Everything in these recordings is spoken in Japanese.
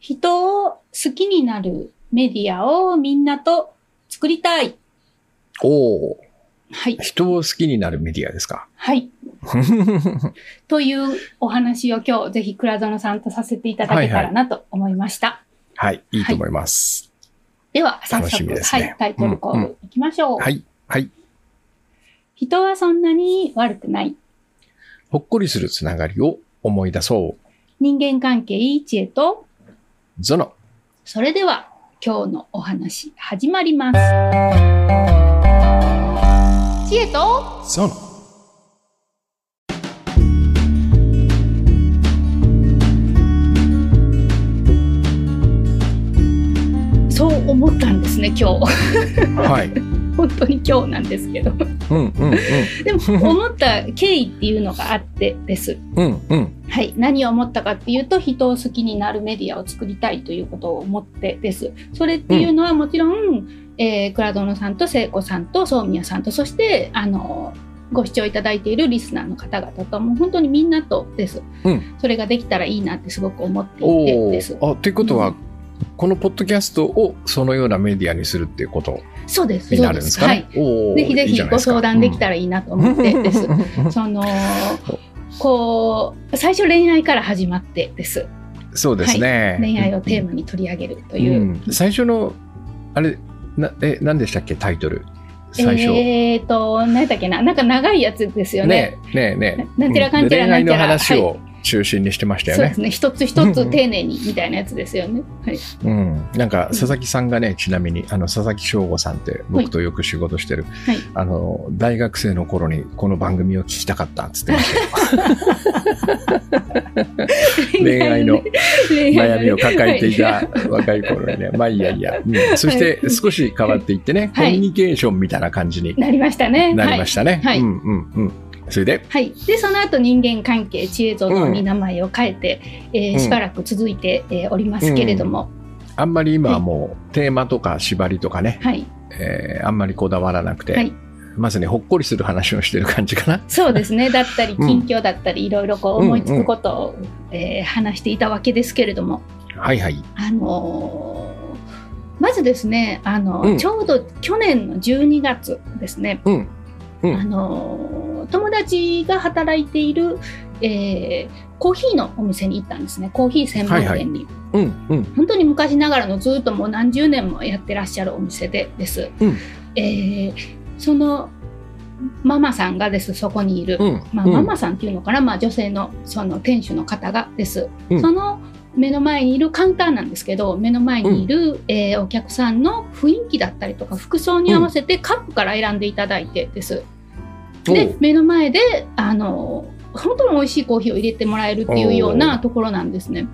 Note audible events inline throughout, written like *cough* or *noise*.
人を好きになるメディアをみんなと作りたい。おお。はい。人を好きになるメディアですか？はい。*laughs* というお話を今日ぜひ倉園さんとさせていただけたらなと思いました。はい、いいと思います。では、早楽しみ速、ですねはい、タイトルコールいきましょう。はい、はい。人はそんなに悪くない。ほっこりするつながりを思い出そう。人間関係いい知恵と、ゾノ。それでは今日のお話始まります。知恵とゾノ。そう思ったんですね、今日。はい。本当に今日なんですけど。うん、うん、でも思った経緯っていうのがあってです。うん。うん、うん。はい。何を思ったかっていうと、人を好きになるメディアを作りたいということを思ってです。それっていうのはもちろん、えー、倉園さんと聖子さんと宗宮さんと、そして、あの、ご視聴いただいているリスナーの方々と、もう本当にみんなとです。うんそれができたらいいなってすごく思っていてです。。あ、ということは、うんこのポッドキャストをそのようなメディアにするっていうことそうです。に。なるんですすかはい。。ねおお。ぜひぜひご相談できたららいいなと思ってです。*laughs* その、こう、最初恋愛から始まってです。そうですね。恋愛をテーマに取り上げるという。うん最初の、あれ、な、え、何でしたっけ、タイトル。最初。えっ、と、何だっけな、なんか長いやつですよね。ねえねえねえ。なんちゃらかんちゃらなんちゃら話を中心にしてましたよね。そうですね。一つ一つ丁寧にみたいなやつですよね。はい。うん。なんか、佐々木さんがね、ちなみに、あの、佐々木翔吾さんって、僕とよく仕事してる、はい。あの、大学生の頃にこの番組を聞きたかったっつってましたよ。*laughs* 恋愛の悩みを抱えていはた若い頃にね。まあいいやいいや。うんそして少し変わっていってね、コはいミュニケーションみたいな感じになりましたね。なりましたね。はいはいうんうんうん。それで、はい。で、その後人間関係、知恵像に名前を変えて、えーうんしばらく続いて、えーおりますけれども、あんまり今はもうテーマとか縛りとかね、はい。えーあんまりこだわらなくて、はい。まずね、ほっこりする話をしてる感じかな。そうですね。だったり、うん近況だったり、いろいろこう思いつくことを、えー話していたわけですけれども、はいはい。あのーまずですね、あの、うんちょうど去年の12月ですね、うん。うんあのー友達が働いている、えーコーヒーのお店に行ったんですね。コーヒー専門店に。うんうん。本当に昔ながらのずっともう何十年もやってらっしゃるお店でです。うんえーそのママさんがです、そこにいる。うん。まあ、うんママさんっていうのかな、まあ、女性のその店主の方がです、うんその目の前にいるカウンターなんですけど目の前にいる、えーお客さんの雰囲気だったりとか服装に合わせてカップから選んでいただいてです、でおう目の前であの本当に美味しいコーヒーを入れてもらえるっていうようなところなんですね。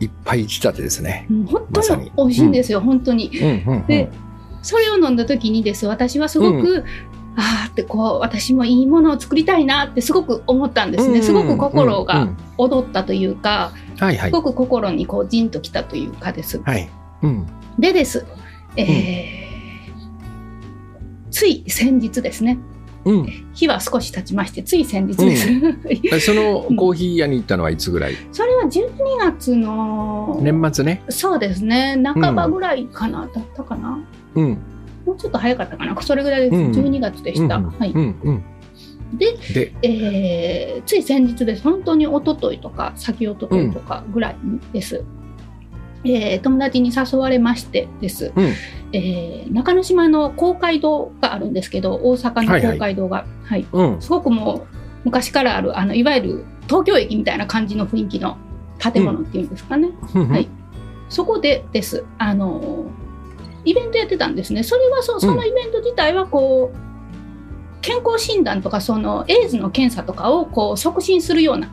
いっぱい仕立てですね。うん本当にに美味しいんですよ、本当に。うんうんうん。でそれを飲んだ時にです私はすごく、ああってこう私もいいものを作りたいなってすごく思ったんですね、すごく心うんうがん踊ったというか、はいはいす。ごく心にこうジンときたというかです。はい。うん。でです、えーつい先日ですねうん。日は少し経ちましてつい先日です、え *laughs* そのコーヒー屋に行ったのはいつぐらい？それは12月の年末ね。そうですね半ばぐらいかな、だったかなうん。もうちょっと早かったかなそれぐらいです、うん12月でした、うんはい、うんうん。でで、えーつい先日です。本当に一昨日とか先一昨日とかぐらいです、えー友達に誘われましてです、うん。えー中之島の公会堂があるんですけど大阪の公会堂が、はい。うん。すごくもう昔からあるあのいわゆる東京駅みたいな感じの雰囲気の建物っていうんですかね、はい。そこでです。あのイベントやってたんですね。それはそそのイベント自体はこう、健康診断とかそのエイズの検査とかをこう促進するような。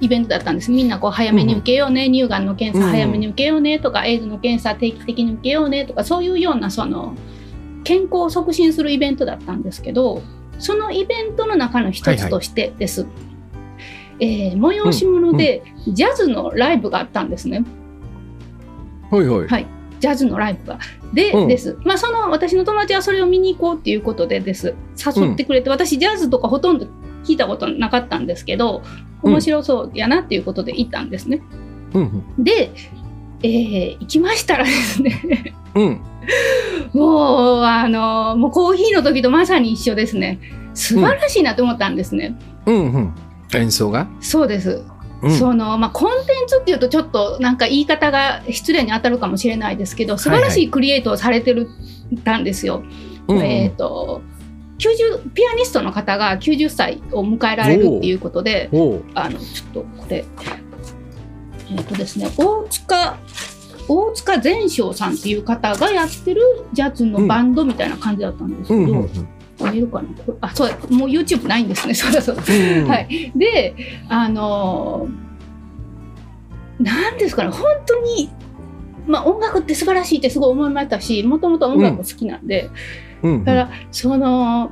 イベントだったんですみんなこう早めに受けようね、乳がんの検査うん早めに受けようねとか、エイズの検査定期的に受けようねとかそういうようなその健康を促進するイベントだったんですけどそのイベントの中の一つとしてです、えー催し物でジャズのライブがあったんですね。ほいほい。はいジャズのライブが。で、うんです。まあ、その、私の友達はそれを見に行こうっていうことでです。誘ってくれて、私、ジャズとかほとんど聞いたことなかったんですけど、うん面白そうやなっていうことで行ったんですね。うんうん。で、えー行きましたらですねうん。*laughs* もうあのもうコーヒーの時とまさに一緒ですね素晴らしいなと思ったんですね、うんうん。演奏が？そうですうん。そのまあ、コンテンツっていうとちょっとなんか言い方が失礼に当たるかもしれないですけど素晴らしいクリエイトをされてるたんですよ。うんうんえっ、と90ピアニストの方が90歳を迎えられるっていうことであのちょっとこれえっ、とですね大塚大塚善章さんっていう方がやってるジャズのバンドみたいな感じだったんですけど、うんうんうん。見えるかな？あそうだもう YouTube ないんですね *laughs* そうだそうだう。ん。はい、であのーなんですかね本当に、まあ、音楽って素晴らしいってすごい思いましたしもともと音楽好きなんで、うんうんだからその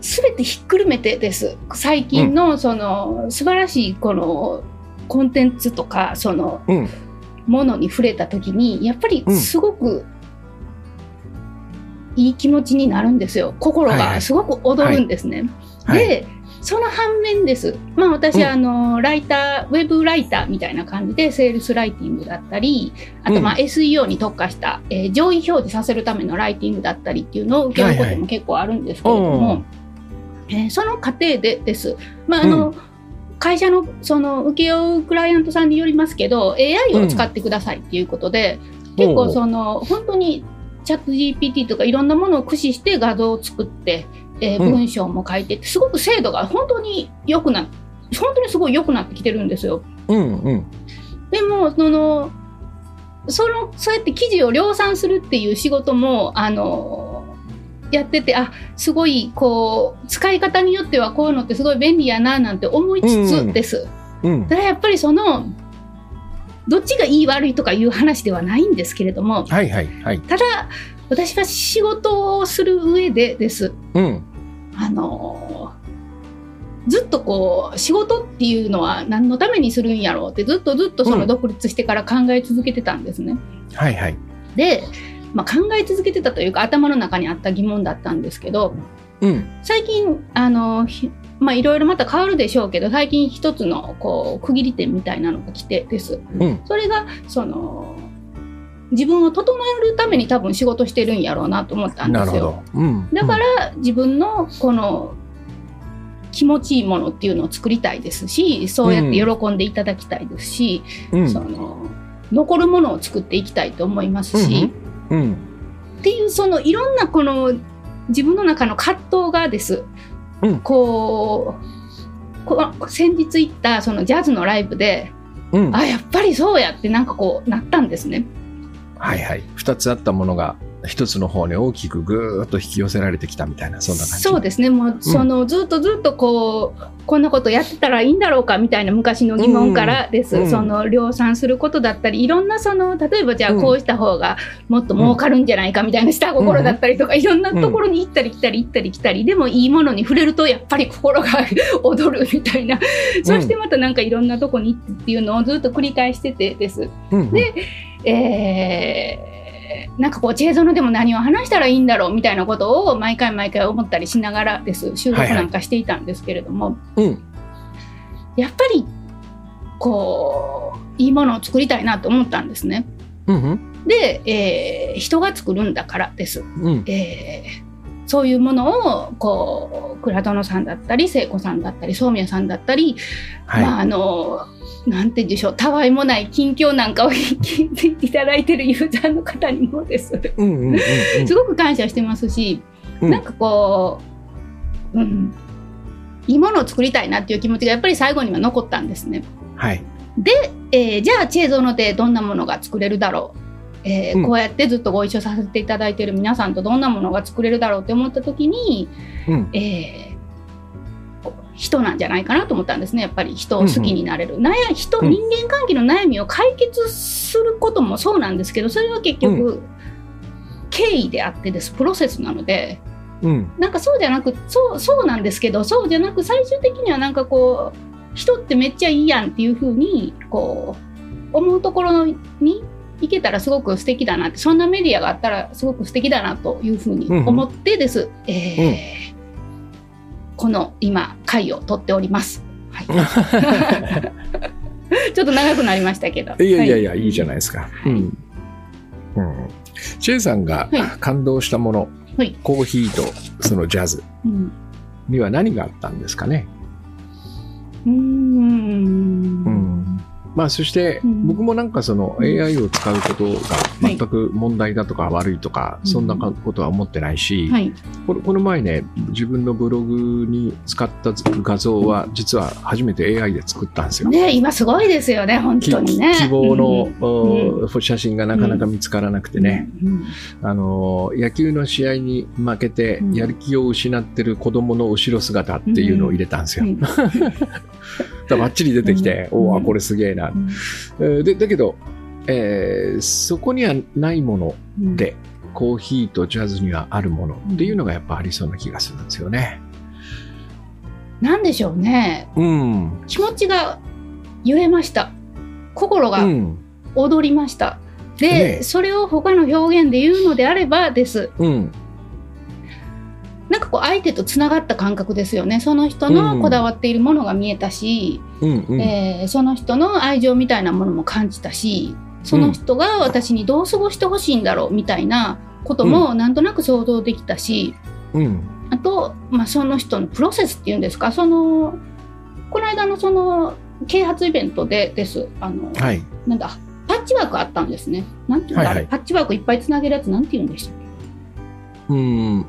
全てひっくるめてです。最近のその素晴らしいこのコンテンツとかそのうん。ものに触れた時にやっぱりうん。すごくいい気持ちになるんですよ。心はいはい。がすごく踊るんですね。はい。でその反面です。まあ私、うん。あの、ライター、ウェブライターみたいな感じで、セールスライティングだったり、あとまあうん SEO に特化した、えー上位表示させるためのライティングだったりっていうのを受けることも結構あるんですけれども、えーその過程でです。まああの、う会社のその請け負うクライアントさんによりますけど AI を使ってくださいっていうことで、結構その本当にチャット GPT とかいろんなものを駆使して画像を作って、えーうん文章も書いてってすごく精度が本当に良くな本当にすごい良くなってきてるんですよ。うんうん。でもそのそのそうやって記事を量産するっていう仕事もあのやっててあすごいこう使い方によってはこういうのってすごい便利やななんて思いつつです。うんただやっぱりそのどっちがいい悪いとかいう話ではないんですけれどもはいはいはい。ただ私は仕事をする上でですうん。あのずっとこう仕事っていうのは何のためにするんやろうってずっとずっとその独立してから考え続けてたんですね。はいはい。で、まあ、考え続けてたというか頭の中にあった疑問だったんですけどうん。最近あのひまあいろいろまた変わるでしょうけど最近一つのこう区切り点みたいなのが来てです。うん。それがその自分を整えるために多分仕事してるんやろうなと思ったんですよ。うん。だから自分のこの気持ちいいものっていうのを作りたいですしそうやって喜んでいただきたいですし、うん、その残るものを作っていきたいと思いますし、うん。っていうそのいろんなこの自分の中の葛藤がです、うんこうこ先日行ったそのジャズのライブでうん。あやっぱりそうやってなんかこうなったんですね。はいはい。二つあったものが一つの方に大きくぐーっと引き寄せられてきたみたいな、そんな感じ。そうですねもうその、ずっとずっとこうこんなことやってたらいいんだろうかみたいな昔の疑問からです、うんうんその量産することだったりいろんなその例えばじゃあうんこうした方がもっと儲かるんじゃないかみたいな下心だったりとか、いろんなところに行ったり来たり行ったり来たりでもいいものに触れるとやっぱり心が *laughs* 躍るみたいな、そしてまたなんかいろんなとこに行ってっていうのをずっと繰り返しててです。うん。でえーなんかこうチェーゾノでも何を話したらいいんだろうみたいなことを毎回毎回思ったりしながらです収録なんかしていたんですけれども、うん。やっぱりこういいものを作りたいなと思ったんですね。うん。で、えー人が作るんだからです。うん。えーそういうものをこう倉殿さんだったり聖子さんだったり宗宮さんだったり、はい。まああのなんて言うんでしょうたわいもない近況なんかを聞いていただいてるユーザーの方にもですうんうんうんうん。すごく感謝してますし、うんなんかこう、うん、いいものを作りたいなっていう気持ちがやっぱり最後には残ったんですね。はい。で、えーじゃあチェーゾノでどんなものが作れるだろう、えーうんこうやってずっとご一緒させていただいている皆さんとどんなものが作れるだろうって思った時に、うん。えー人なんじゃないかなと思ったんですね。やっぱり人を好きになれる、悩人うん。人間関係の悩みを解決することもそうなんですけどそれは結局、経緯であってです。プロセスなので。うん。なんかそうじゃなくそうそうなんですけどそうじゃなく最終的にはなんかこう人ってめっちゃいいやんっていう風にこう思うところに行けたらすごく素敵だなってそんなメディアがあったらすごく素敵だなというふうに思ってです、えーこの今回を取っております。はい、*laughs* ちょっと長くなりましたけど。いやいやいや、、はいいじゃないですか。はいうん。うん。チェイさんがはい感動したもの、はいコーヒーとそのジャズうんには何があったんですかね？うーんうん。まあ、そしてうん。僕もなんかそのうん AI を使うことが全く問題だとか悪いとか、うん。そんなことは思ってないし、はい。このこの前ね、自分のブログに使った画像は実は初めて AI で作ったんですよ。ね今すごいですよね、本き当にね。希望の、写真がなかなか見つからなくてうん。ね、うん。あの野球の試合に負けてうん。やる気を失ってる子供の後ろ姿っていうのを入れたんですよ。*laughs* うんだからバッチリ出てきて、うんおおこれすげえな、うんえーでだけど、えーそこにはないものうんで、コーヒーとジャズにはあるものっていうのがやっぱありそうな気がするんですよね。なんでしょうね。うん。気持ちが揺れました。心がうん。踊りました。で、ねえそれを他の表現で言うのであればです。うん。なんかこう相手とつながった感覚ですよね。その人のこだわっているものが見えたし、うん。うん。えーその人の愛情みたいなものも感じたし、その人が私にどう過ごしてほしいんだろうみたいなこともなんとなく想像できたし、うん。あと、まあ、その人のプロセスっていうんですか、その、この間のその、啓発イベントでです。あの、はい。なんだ、パッチワークあったんですね。なんていうんだ、はいはいパッチワークいっぱいつなげるやつなんて言うんでしたっうん。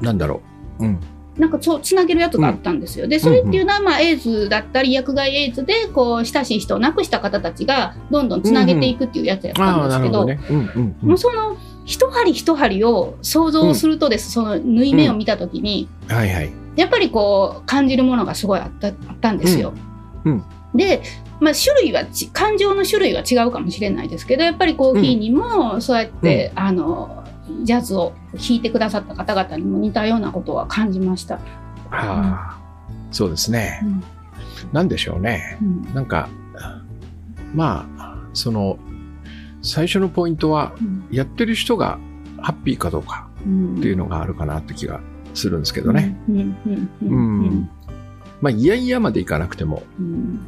なんだろう。うん。けなんかそう、つなげるやつがあったんですよ。で、それっていうのは、まあ、エイズだったり、薬害エイズで、こう、親しい人を亡くした方たちが、どんどんつなげていくっていうやつやったんですけど。うん。うん。うもうんその、一針一針を想像するとです、その縫い目を見たときに、はいはい。やっぱりこう感じるものがすごいあったあったんですよ。うんうんで、まあ、種類はち感情の種類は違うかもしれないですけどやっぱりコーヒーにもそうやって、あのジャズを弾いてくださった方々にも似たようなことは感じました。はあ。そうですねう。んなんでしょうね。うんなんか、まあ、その、最初のポイントは、うんやってる人がハッピーかどうかうんっていうのがあるかなって気がするんですけどね。。うんうんううんん。まあ、いやいやまでいかなくても、うん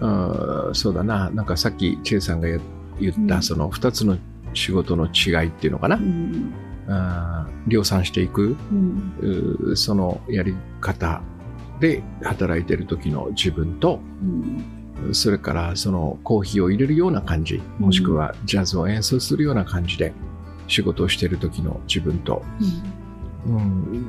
うんそうだな、なんかさっきチェイさんが言言った、うんその二つの仕事の違いっていうのかな、うん量産していく、うん。そのやり方で働いてる時の自分と、うん。それからそのコーヒーを入れるような感じ、もしくはジャズを演奏するような感じで仕事をしてる時の自分と、うん、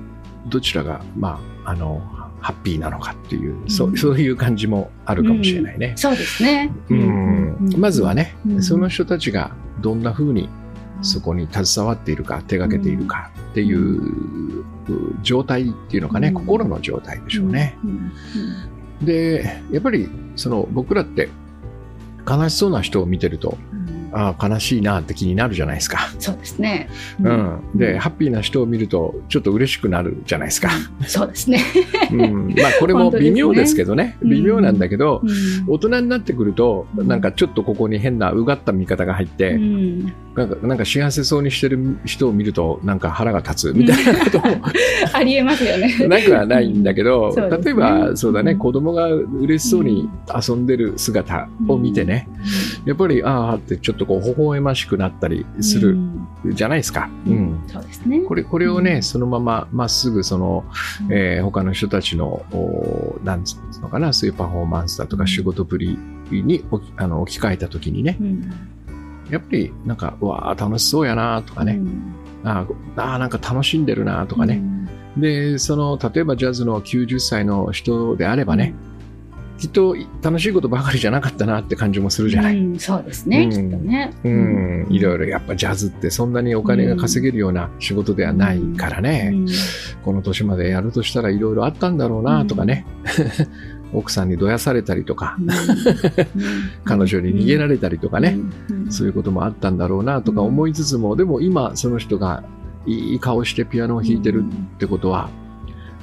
どちらが、まあ、あの、ハッピーなのかっていう、そうん。そういう感じもあるかもしれないね。そうですね。うん。まずはね、うん。その人たちがどんな風にそこに携わっているか、手掛けているかっていう状態っていうのかね、うん。心の状態でしょうね。で、やっぱりその僕らって悲しそうな人を見てると、うんああ、悲しいなって気になるじゃないですか。そうですね。うん。で、うんハッピーな人を見ると、ちょっと嬉しくなるじゃないですか。*laughs* そうですね。うん。まあ、これも微妙ですけどね。ね微妙なんだけど、うん大人になってくると、うんなんかちょっとここに変なうがった見方が入って、うんなんかなんか幸せそうにしてる人を見ると、なんか腹が立つみたいなことも *laughs* ありえますよね。なくはないんだけど、ね例えば、そうだね、うん子供が嬉しそうに遊んでる姿を見てね、やっぱり、ああってちょっとこう、微笑ましくなったりするじゃないですか。ううん。ん。そうですね。これ、これをね、うん。そのまま、まっすぐその、うん。えー他の人たちの、おなんつうのかな、そういうパフォーマンスだとかうん。仕事ぶりに置きあの置き換えたときにね、うん。やっぱりなんか、うわあ、楽しそうやなとかね、あーあー、なんか楽しんでるなとかね、で、その、例えばジャズの90歳の人であればね、きっと楽しいことばかりじゃなかったなって感じもするじゃない。うんそうですね、うん。きっとね。うん、いろいろやっぱジャズってそんなにお金が稼げるような仕事ではないからね、うん。この年までやるとしたらいろいろあったんだろうなとかね、*laughs* 奥さんにどやされたりとか、*laughs* 彼女に逃げられたりとかね、うん。そういうこともあったんだろうなとか思いつつも、でも今その人がいい顔してピアノを弾いてるってことは、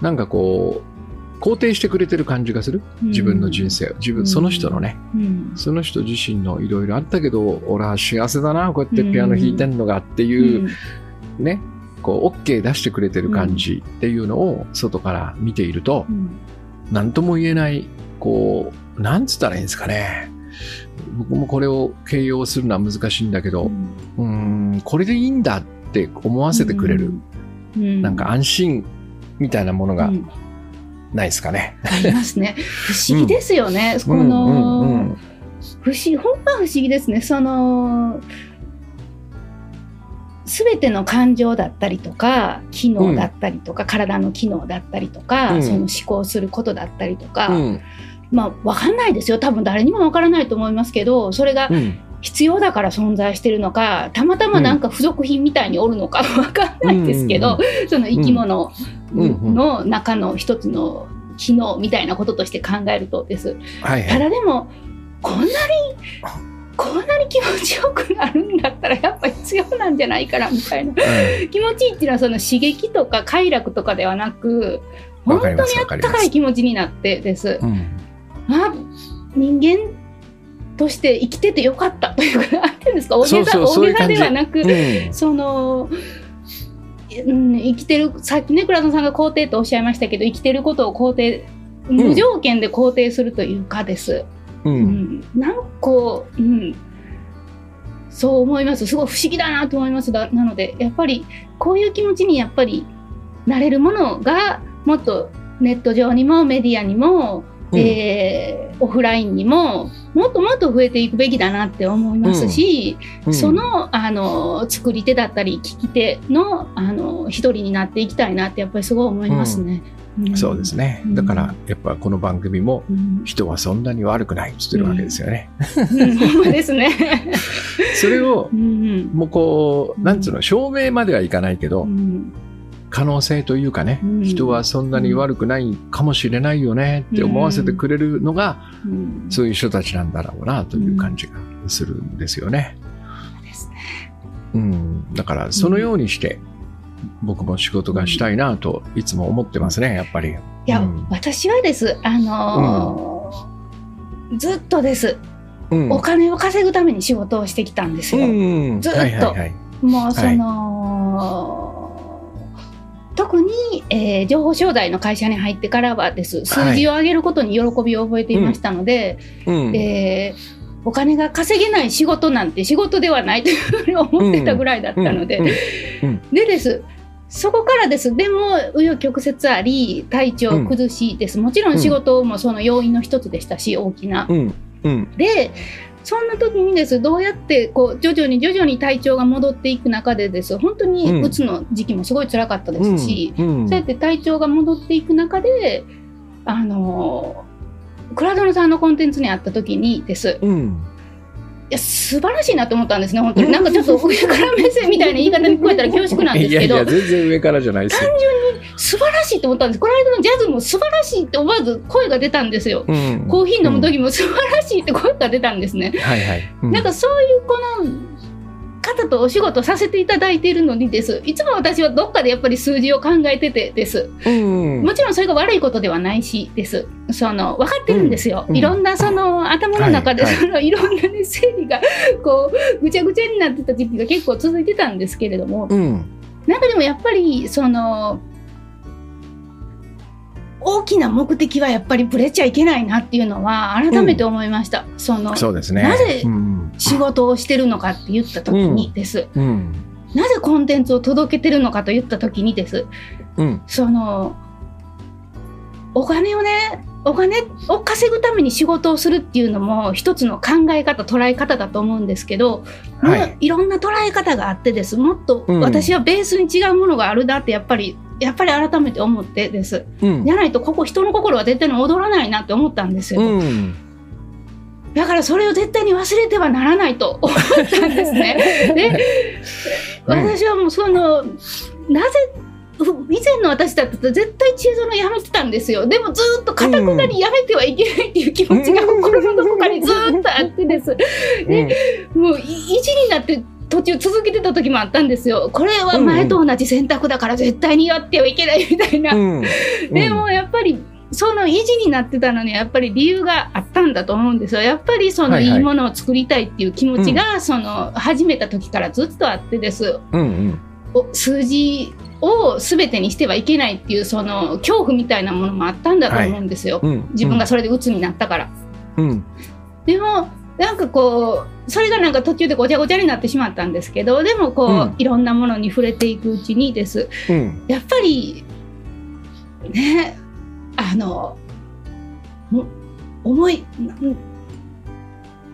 なんかこう、肯定してくれてる感じがする？自分の人生を。自分、うん。その人のね、うん。その人自身のいろいろあったけど、俺は幸せだな、こうやってピアノ弾いてんのがっていう、ね、こう、OK 出してくれてる感じっていうのを外から見ているとう、ん。なんとも言えない、こう、なんつったらいいんですかね。僕もこれを形容するのは難しいんだけど、うん、ん、これでいいんだって思わせてくれる、うん、なんか安心みたいなものがないですかね。ありますね。不思議ですよね。この、不思議、本当は不思議ですね。その、すべての感情だったりとか機能だったりとか、うん、体の機能だったりとか、うん、その思考することだったりとか、うん、まあ分かんないですよ多分誰にも分からないと思いますけどそれが必要だから存在してるのかたまたまなんか付属品みたいにおるのか *laughs* 分かんないですけど、その生き物の中の一つの機能みたいなこととして考えるとです。はいはい、ただでもこんなにこんなに気持ちよくなるんだったらやっぱ必要なんじゃないかなみたいな、うん、気持ちいいっていうのはその刺激とか快楽とかではなく本当にあったかい気持ちになってです。うん、あ人間として生きててよかった。*laughs* というか、なんていうんですか、大げさ大げさではなく、うん、その、うん、生きてる、さっきね、倉田さんが肯定とおっしゃいましたけど、生きてることを肯定、無条件で肯定するというかです。うん、なんかこう、うん、そう思います。すごい不思議だなと思います。なのでやっぱりこういう気持ちにやっぱりなれるものがもっとネット上にもメディアにも、うん、えー、オフラインにももっともっと増えていくべきだなって思いますし、うん。うん、そのあの作り手だったり聞き手のあの一人になっていきたいなってやっぱりすごい思いますね。そうですね。だから、やっぱこの番組も、人はそんなに悪くないって言ってるわけですよね。*laughs* ですね。それを、もうこう、なんつうの、証明まではいかないけど、可能性というかね、人はそんなに悪くないかもしれないよねって思わせてくれるのが、そういう人たちなんだろうなという感じがするんですよね。うん、だからそのようにして、僕も仕事がしたいなといつも思ってますねやっぱり。いや、うん、私はですあのーうん、ずっとです、うん、お金を稼ぐために仕事をしてきたんですよ、ずっと、もうその、はい、特に、えー、情報商材の会社に入ってからはです。数字を上げることに喜びを覚えていましたので、はい、えーお金が稼げない仕事なんて仕事ではないというふうに思ってたぐらいだったので、でです。そこからです。でも、紆余曲折あり、体調崩しです。うん、もちろん仕事もその要因の一つでしたし、大きな。うん。うん、で、そんな時にです、どうやってこう徐々に徐々に体調が戻っていく中でです、本当にうつの時期もすごい辛かったですし、そうやって体調が戻っていく中で、あの倉園さんのコンテンツにあった時にです、うん、いや素晴らしいなと思ったんですね、本当に。なんかちょっと上から目線みたいな言い方に聞こえたら恐縮なんですけど、いやいや全然上からじゃないです単純に素晴らしいと思ったんです。この間のジャズも素晴らしいって思わず声が出たんですよ。うん、コーヒー飲む時も素晴らしいって声が出たんですね。はいはい。うん、なんかそういうこの方とお仕事させていただいているのにです。いつも私はどっかでやっぱり数字を考えててです、うん、もちろんそれが悪いことではないしです。その分かってるんですよ、うん、いろんなその頭の中でその、はい、いろんな、ね、整理がこうぐちゃぐちゃになってた時期が結構続いてたんですけれども、うん、なんかでもやっぱりその大きな目的はやっぱりぶれちゃいけないなっていうのは改めて思いました。うん、そのそうですね、なぜ仕事をしてるのかって言った時にです。うん、なぜコンテンツを届けてるのかと言った時にです。うん、そのお金をねお金を稼ぐために仕事をするっていうのも一つの考え方捉え方だと思うんですけど、はい、いろんな捉え方があってです。もっと私はベースに違うものがあるだってやっぱりやっぱり改めて思ってです、うん、じゃないとここ人の心は絶対に踊らないなって思ったんですよ、うん、だからそれを絶対に忘れてはならないと思ったんですね。*laughs* で私はもうそのなぜ以前の私だったら絶対チーズのやめてたんですよ。でもずっとかたくなにやめてはいけないっていう気持ちが心のどこかにずっとあってです。で、もう意地になって途中続けてた時もあったんですよ。これは前と同じ選択だから絶対にやってはいけないみたいな。うんうん、でもやっぱりその維持になってたのにやっぱり理由があったんだと思うんですよ。やっぱりそのいいものを作りたいっていう気持ちが、その始めた時からずっとあってです。うんうん、数字を全てにしてはいけないっていうその恐怖みたいなものもあったんだと思うんですよ。はいうん、自分がそれで鬱になったから。うん、でもなんかこうそれがなんか途中でごちゃごちゃになってしまったんですけどでもこう、うん、いろんなものに触れていくうちにです、うん、やっぱりねあの思い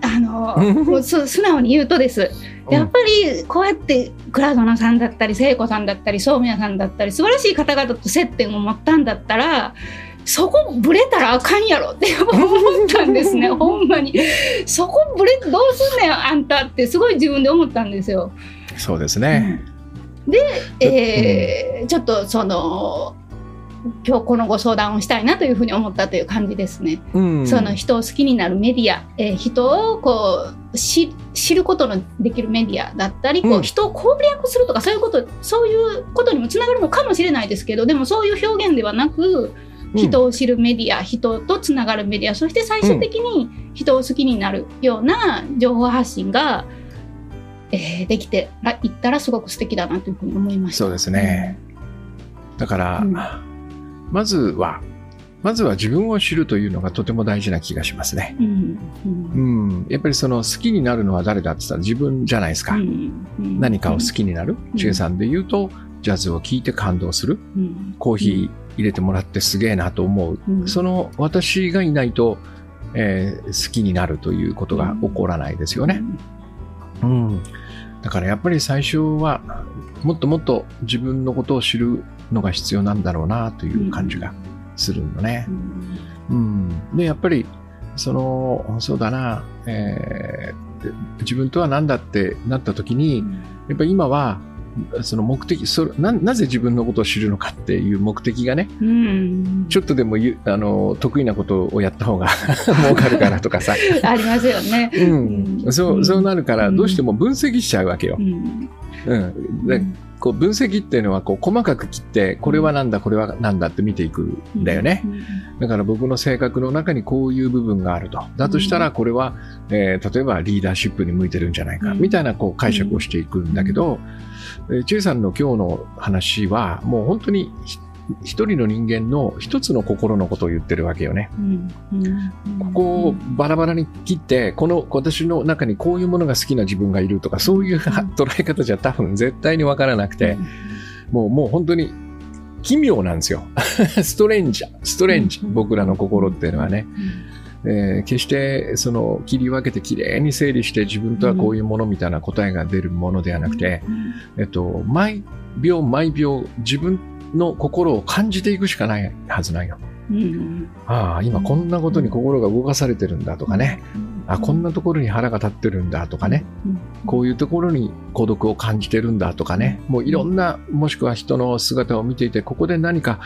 あのもう素直に言うとです。やっぱりこうやって倉園さんだったり聖子さんだったり宗宮さんだったり素晴らしい方々と接点を持ったんだったらそこぶれたらあかんやろって思ったんですね。*laughs* ほんまに。そこぶれどうすんねんあんたってすごい自分で思ったんですよ。そうですね、うん、で、えー、ちょっとその今日このご相談をしたいなというふうに思ったという感じですね。うん、その人を好きになるメディア、えー、人をこう知ることのできるメディアだったり、こう人を攻略するとかそういうことそういうことにもつながるのかもしれないですけどでもそういう表現ではなく人を知るメディア、うん、人とつながるメディアそして最終的に人を好きになるような情報発信が、えー、できていったらすごく素敵だなというふうに思いました。そうですね、だから、うんまずは、まずは自分を知るというのがとても大事な気がしますね。うん、うんうん、やっぱりその好きになるのは誰だって言ったら自分じゃないですか。うん、何かを好きになる。ち、え、さんで言うと、ジャズを聴いて感動する。コーヒー入れてもらってすげえなと思う。その私がいないと、えー、好きになるということが起こらないですよね。うん。だからやっぱり最初はもっともっと自分のことを知るのが必要なんだろうなという感じがするのね。うん、うん、で、やっぱり、その、そうだな、えー、自分とは何だってなった時に、やっぱり今は、その目的そな、なぜ自分のことを知るのかっていう目的がね、うん、ちょっとでもあの得意なことをやった方が *laughs* 儲かるからとかさ。*laughs* ありますよね。うん、そうそうなるから、どうしても分析しちゃうわけよ。うん、うん。こう分析っていうのはこう細かく切ってこれはなんだこれはなんだって見ていくんだよね、だから僕の性格の中にこういう部分があると。だとしたらこれは、えー、例えばリーダーシップに向いてるんじゃないか、みたいなこう解釈をしていくんだけど、うん、さんの今日の話はもう本当に一人の人間の一つの心のことを言ってるわけよね。ここをバラバラに切って、この私の中にこういうものが好きな自分がいるとか、そういう捉え方じゃ多分絶対にわからなくて、もうもう本当に奇妙なんですよ。*laughs* ストレンジャー、ストレンジ、僕らの心っていうのはね。えー、決してその切り分けてきれいに整理して自分とはこういうものみたいな答えが出るものではなくて、えっと、毎秒毎秒自分の心を感じていくしかないはずないよ。うん、ああ今こんなことに心が動かされてるんだとかね、あこんなところに腹が立ってるんだとかね、こういうところに孤独を感じてるんだとかね。もういろんなもしくは人の姿を見ていてここで何か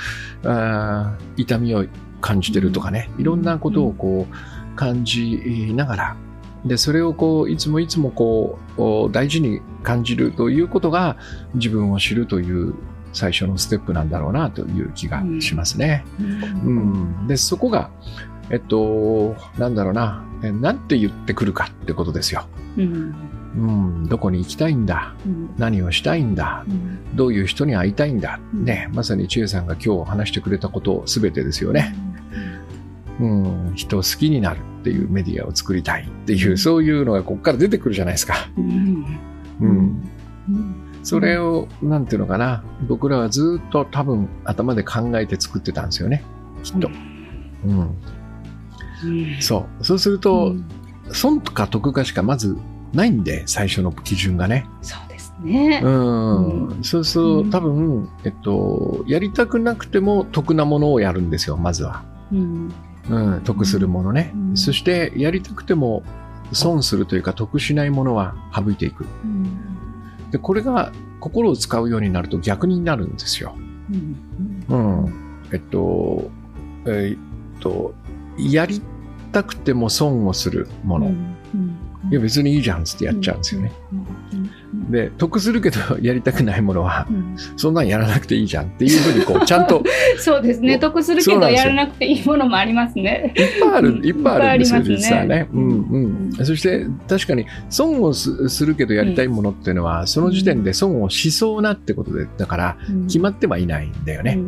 あ痛みを感じてるとかね。いろんなことをこう感じながら。でそれをこういつもいつもこう大事に感じるということが自分を知るという最初のステップなんだろうなという気がしますね。うん、うん、でそこが、えっと、なんだろうな、なんて言ってくるかってことですよ。うん、うん、どこに行きたいんだ、うん、何をしたいんだ、うん、どういう人に会いたいんだ、ね、まさに千恵さんが今日話してくれたことすべてですよね。うん、人を好きになるっていうメディアを作りたいっていう、そういうのがここから出てくるじゃないですか。うん。それを、なんていうのかな、僕らはずっと多分頭で考えて作ってたんですよね、きっと。うん。うん、そう。そうすると、うん、損とか得かしかまずないんで、最初の基準がね。そうですね。うん。うん、そうすると、多分、えっと、やりたくなくても得なものをやるんですよ、まずは。うん。うん、得するものね。そして、やりたくても損するというか、得しないものは省いていく。うんでこれが心を使うようになると逆になるんですよ。うん、うん、えっと、えー、っと、やりたくても損をするもの。うん、いや別にいいじゃんってやっちゃうんですよね。で、得するけど *laughs* やりたくないものは、うんそんなんやらなくていいじゃんっていうふうに、こう、*laughs* ちゃんとそうですね。得するけどやらなくていいものもありますね。いっぱいある、いっぱいあるんですよ、実はね。うんうんう。そして、確かに、損をすするけどやりたいものっていうのは、その時点で損をしそうなってことで、だから、決まってはいないんだよね。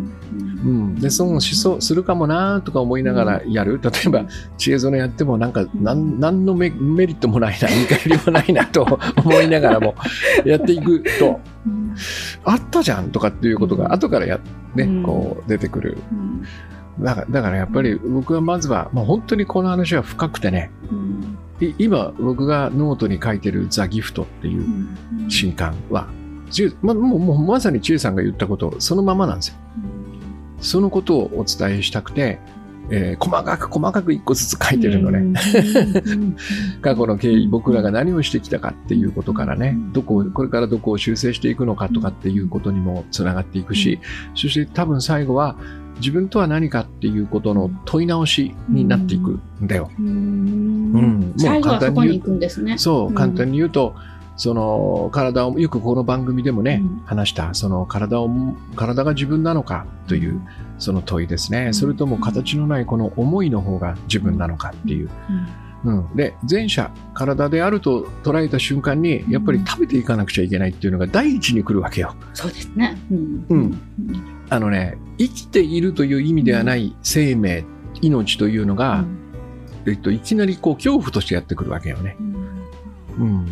うん。で、損をしそう、するかもなとか思いながらやる。例えば、知恵園やっても、なんか、なん、なんのメメリットもないな、見返りもないなと思いながらも、*laughs* やっていくと、うん。あったじゃんとかっていうことが後からや、ね、うん。こう出てくる。うん。だからだからやっぱり僕はまずは、もう本当にこの話は深くてね、今僕がノートに書いてるザ・ギフトっていううん。新刊は、まもうもうまさに千恵さんが言ったことそのままなんですよ。そのことをお伝えしたくて、えー細かく細かく一個ずつ書いてるのね。うん。*laughs* 過去の経緯、僕らが何をしてきたかっていうことからね、どこを、これからどこを修正していくのかとかっていうことにもつながっていくし、そして多分最後は自分とは何かっていうことの問い直しになっていくんだよ。うん。うん。もう簡単に言う行くんですね。そう、うん。簡単に言うと、その体を、よくこの番組でもね、うん話した、その体を、体が自分なのかという、その問いですね。それとも形のないこの思いの方が自分なのかっていう。うん、で、前者、体であると捉えた瞬間に、やっぱり食べていかなくちゃいけないっていうのが第一に来るわけよ。そうですね。うんうんあのね、生きているという意味ではない生命、命というのが、えっと、いきなりこう恐怖としてやってくるわけよね。うん。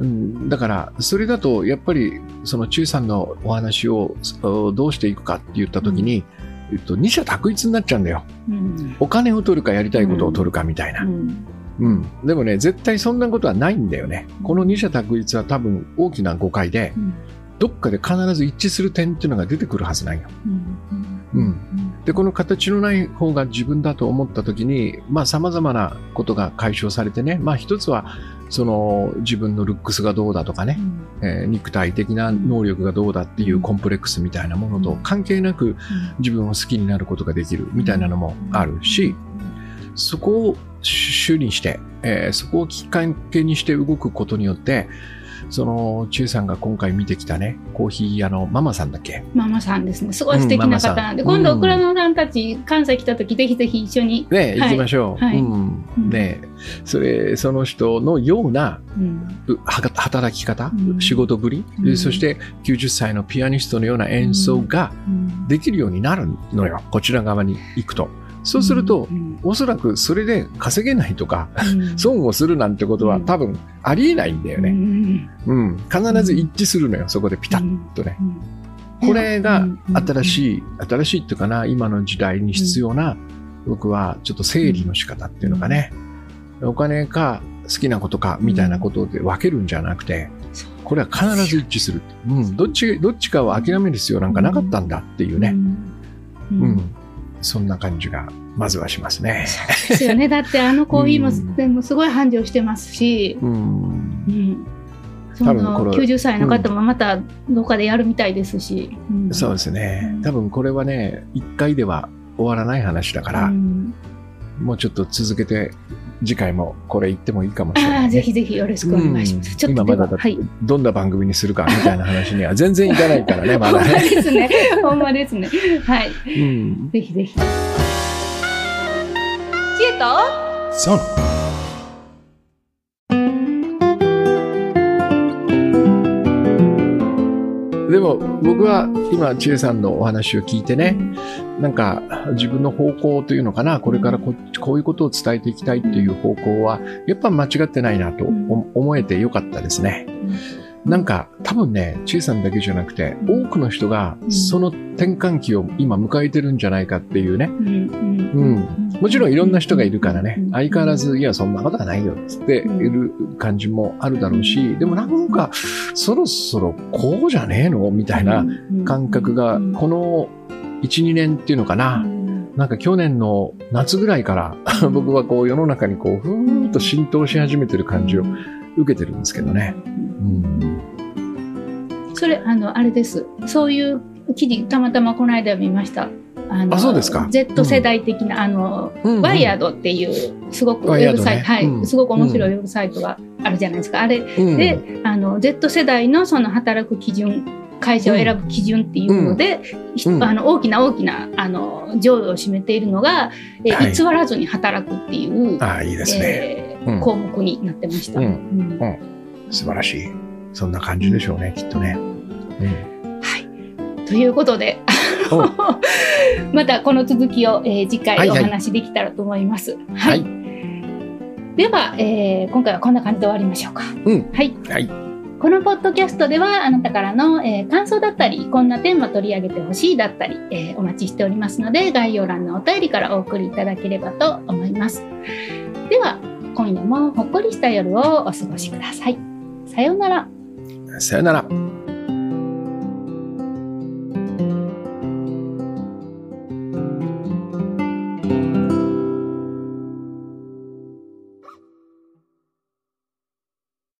うん、だから、それだと、やっぱり、その中さんのお話をおどうしていくかって言ったときに、えっと、二者択一になっちゃうんだよ。うんお金を取るかやりたいことを取るかみたいな。うんうん。でもね、絶対そんなことはないんだよね。この二者択一は多分大きな誤解で、うんどっかで必ず一致する点っていうのが出てくるはずなんよ。うんうんで、この形のない方が自分だと思ったときに、まあ様々なことが解消されてね、まあ一つは、その自分のルックスがどうだとかね、えー肉体的な能力がどうだっていうコンプレックスみたいなものと関係なく自分を好きになることができるみたいなのもあるし、そこを主にして、えーそこをきっかけにして動くことによって、その、チュウさんが今回見てきたね、コーヒー屋のママさんだっけ？ママさんですね。すごい素敵な方なんで、うんママ今度、倉野さんたち、関西来た時、ぜひぜひ一緒に。ね、行きましょう。はい。うん。うん。ね、それ、その人のような働き方、うん。仕事ぶり、うん。そして90歳のピアニストのような演奏がうん。できるようになるのよ。こちら側に行くと。そうすると、うんおそらくそれで稼げないとか、うん損をするなんてことはうん多分ありえないんだようね。んうん。必ず一致するのよ、そこでピタッとね。うんこれが新い。しい、新しいっていうかな、今の時代に必要な、僕はちょっと整理の仕方っていうのかね。お金か好きなことかみたいなことで分けるんじゃなくて、これは必ず一致する。うん。どっち、どっちかを諦める必要なんかなかったんだっていうね。ううんん。そんな感じが、まずはしますね。ですよね。だってあのコーヒーもうんでもすごい繁盛してますし、うん。うん、その90歳の方もまたどっかでやるみたいですし。んそうですねうん。多分これはね、一回では終わらない話だから、うんもうちょっと続けて、次回もこれ言ってもいいかもしれない、ああ、ね。ぜひぜひよろしくお願いします。うんちょっと今まだだははい。どんな番組にするかみたいな話には *laughs* 全然いかないからね、まほんまだね。ですね。ほんまですね。はい。うん。ぜひぜひ。知恵とそう。でも僕は今、千恵さんのお話を聞いてね、なんか自分の方向というのかな、これからここういうことを伝えていきたいっていう方向は、やっぱ間違ってないなとお思えてよかったですね。なんか多分ね、千恵さんだけじゃなくて、多くの人がその転換期を今迎えてるんじゃないかっていうね。うんうん。もちろんいろんな人がいるからね。う、ん相変わらず、いや、そんなことはないよ、つっている感じもあるだろうし、でもなんか、そろそろこうじゃねえの？みたいな感覚が、この1、2年っていうのかな、なんか去年の夏ぐらいから、僕はこう世の中にこう、ふーっと浸透し始めてる感じを受けてるんですけどね。うん。それ、あの、あれです。そういう記事、たまたまこの間見ました。あのあそうですか Z 世代的な、あの、うんうんワイヤードっていう、すごくウェブサイト、はい、うんすごく面白いウェブサイトがあるじゃないですか。あれうんで、あの、の Z 世代のその働く基準会社を選ぶ基準っていうので、うん、あの大きな大きなあの上位を占めているのが、えー、偽らずに働くっていう、あいいですね、えー、項目になってました、うん。素晴らしい。そんな感じでしょうね、きっとね。はい。ということで *laughs* またこの続きを、えー、次回お話できたらと思います。はい、はい、では、えー、今回はこんな感じで終わりましょうか。うん、はい、はいこのポッドキャストではあなたからの、えー、感想だったりこんなテーマ取り上げてほしいだったり、えー、お待ちしておりますので概要欄のお便りからお送りいただければと思います。では今夜もほっこりした夜をお過ごしください。さようなら。さようなら。